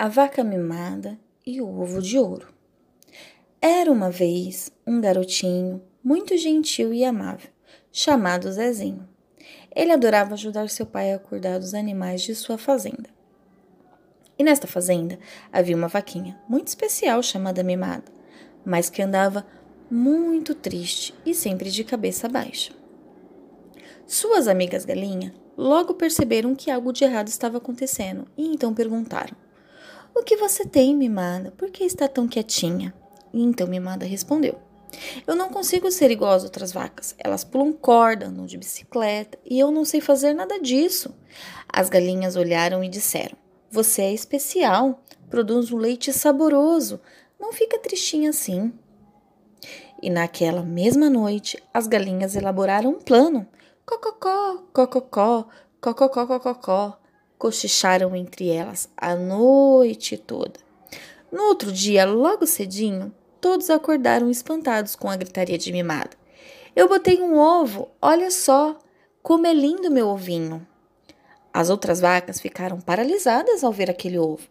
A vaca mimada e o ovo de ouro. Era uma vez um garotinho muito gentil e amável, chamado Zezinho. Ele adorava ajudar seu pai a cuidar dos animais de sua fazenda. E nesta fazenda havia uma vaquinha muito especial chamada Mimada, mas que andava muito triste e sempre de cabeça baixa. Suas amigas galinha logo perceberam que algo de errado estava acontecendo e então perguntaram: O que você tem, Mimada? Por que está tão quietinha? Então Mimada respondeu: Eu não consigo ser igual às outras vacas. Elas pulam corda, andam de bicicleta e eu não sei fazer nada disso. As galinhas olharam e disseram: Você é especial, produz um leite saboroso. Não fica tristinha assim. E naquela mesma noite, as galinhas elaboraram um plano Cococó, cococó, cococó, cococó, cochicharam entre elas a noite toda. No outro dia, logo cedinho, todos acordaram espantados com a gritaria de mimada. Eu botei um ovo, olha só, como é lindo meu ovinho. As outras vacas ficaram paralisadas ao ver aquele ovo.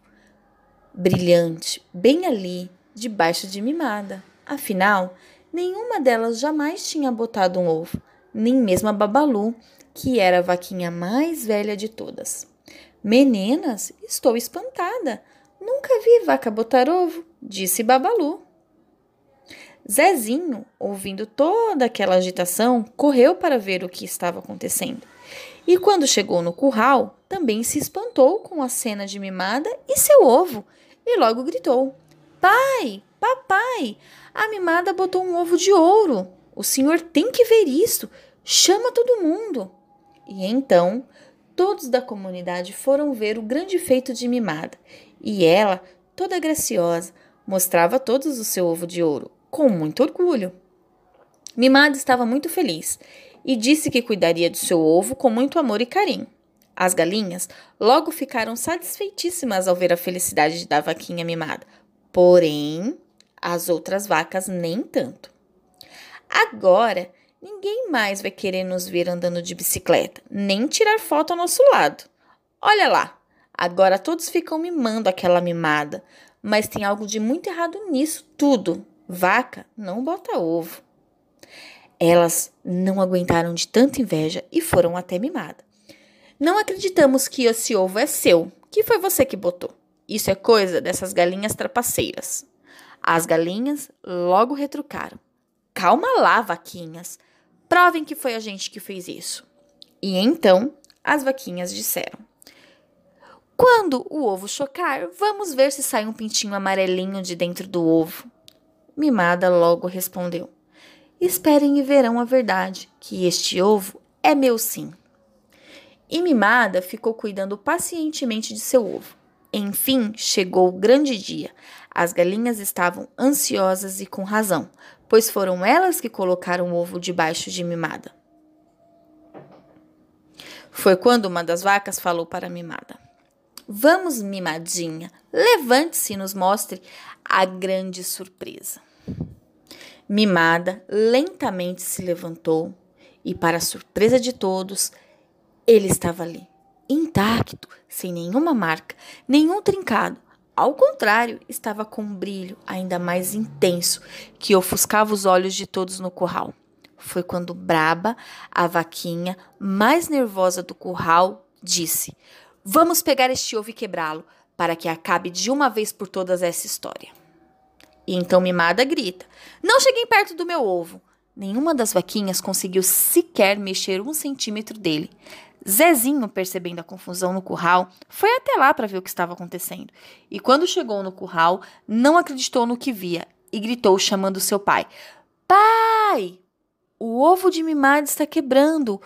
Brilhante, bem ali, debaixo de mimada. Afinal, nenhuma delas jamais tinha botado um ovo nem mesmo a Babalu, que era a vaquinha mais velha de todas. Meninas, estou espantada. Nunca vi vaca botar ovo, disse Babalu. Zezinho, ouvindo toda aquela agitação, correu para ver o que estava acontecendo. E quando chegou no curral, também se espantou com a cena de mimada e seu ovo, e logo gritou: Pai, papai, a mimada botou um ovo de ouro. O senhor tem que ver isso. Chama todo mundo! E então todos da comunidade foram ver o grande feito de Mimada, e ela, toda graciosa, mostrava a todos o seu ovo de ouro, com muito orgulho. Mimada estava muito feliz e disse que cuidaria do seu ovo com muito amor e carinho. As galinhas logo ficaram satisfeitíssimas ao ver a felicidade da vaquinha mimada, porém as outras vacas nem tanto. Agora Ninguém mais vai querer nos ver andando de bicicleta, nem tirar foto ao nosso lado. Olha lá, agora todos ficam mimando aquela mimada, mas tem algo de muito errado nisso tudo. Vaca não bota ovo. Elas não aguentaram de tanta inveja e foram até mimada. Não acreditamos que esse ovo é seu, que foi você que botou. Isso é coisa dessas galinhas trapaceiras. As galinhas logo retrucaram. Calma lá, vaquinhas. Provem que foi a gente que fez isso. E então as vaquinhas disseram: Quando o ovo chocar, vamos ver se sai um pintinho amarelinho de dentro do ovo. Mimada logo respondeu: Esperem e verão a verdade, que este ovo é meu sim. E Mimada ficou cuidando pacientemente de seu ovo. Enfim, chegou o grande dia. As galinhas estavam ansiosas e com razão, pois foram elas que colocaram o ovo debaixo de Mimada. Foi quando uma das vacas falou para Mimada: Vamos, Mimadinha, levante-se e nos mostre a grande surpresa. Mimada lentamente se levantou e, para surpresa de todos, ele estava ali, intacto, sem nenhuma marca, nenhum trincado, ao contrário, estava com um brilho ainda mais intenso que ofuscava os olhos de todos no curral. Foi quando Braba, a vaquinha mais nervosa do curral, disse: Vamos pegar este ovo e quebrá-lo, para que acabe de uma vez por todas essa história. E então Mimada grita: Não cheguem perto do meu ovo. Nenhuma das vaquinhas conseguiu sequer mexer um centímetro dele. Zezinho, percebendo a confusão no curral, foi até lá para ver o que estava acontecendo. E quando chegou no curral, não acreditou no que via e gritou chamando seu pai: Pai! O ovo de mimada está quebrando!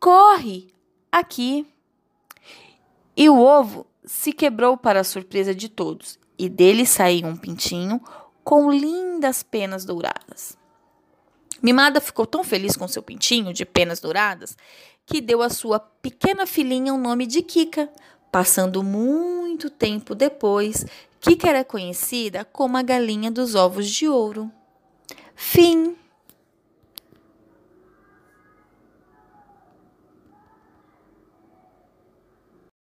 Corre! Aqui! E o ovo se quebrou para a surpresa de todos, e dele saiu um pintinho com lindas penas douradas. Mimada ficou tão feliz com seu pintinho de penas douradas que deu à sua pequena filhinha o nome de Kika. Passando muito tempo depois, Kika era conhecida como a galinha dos ovos de ouro. Fim.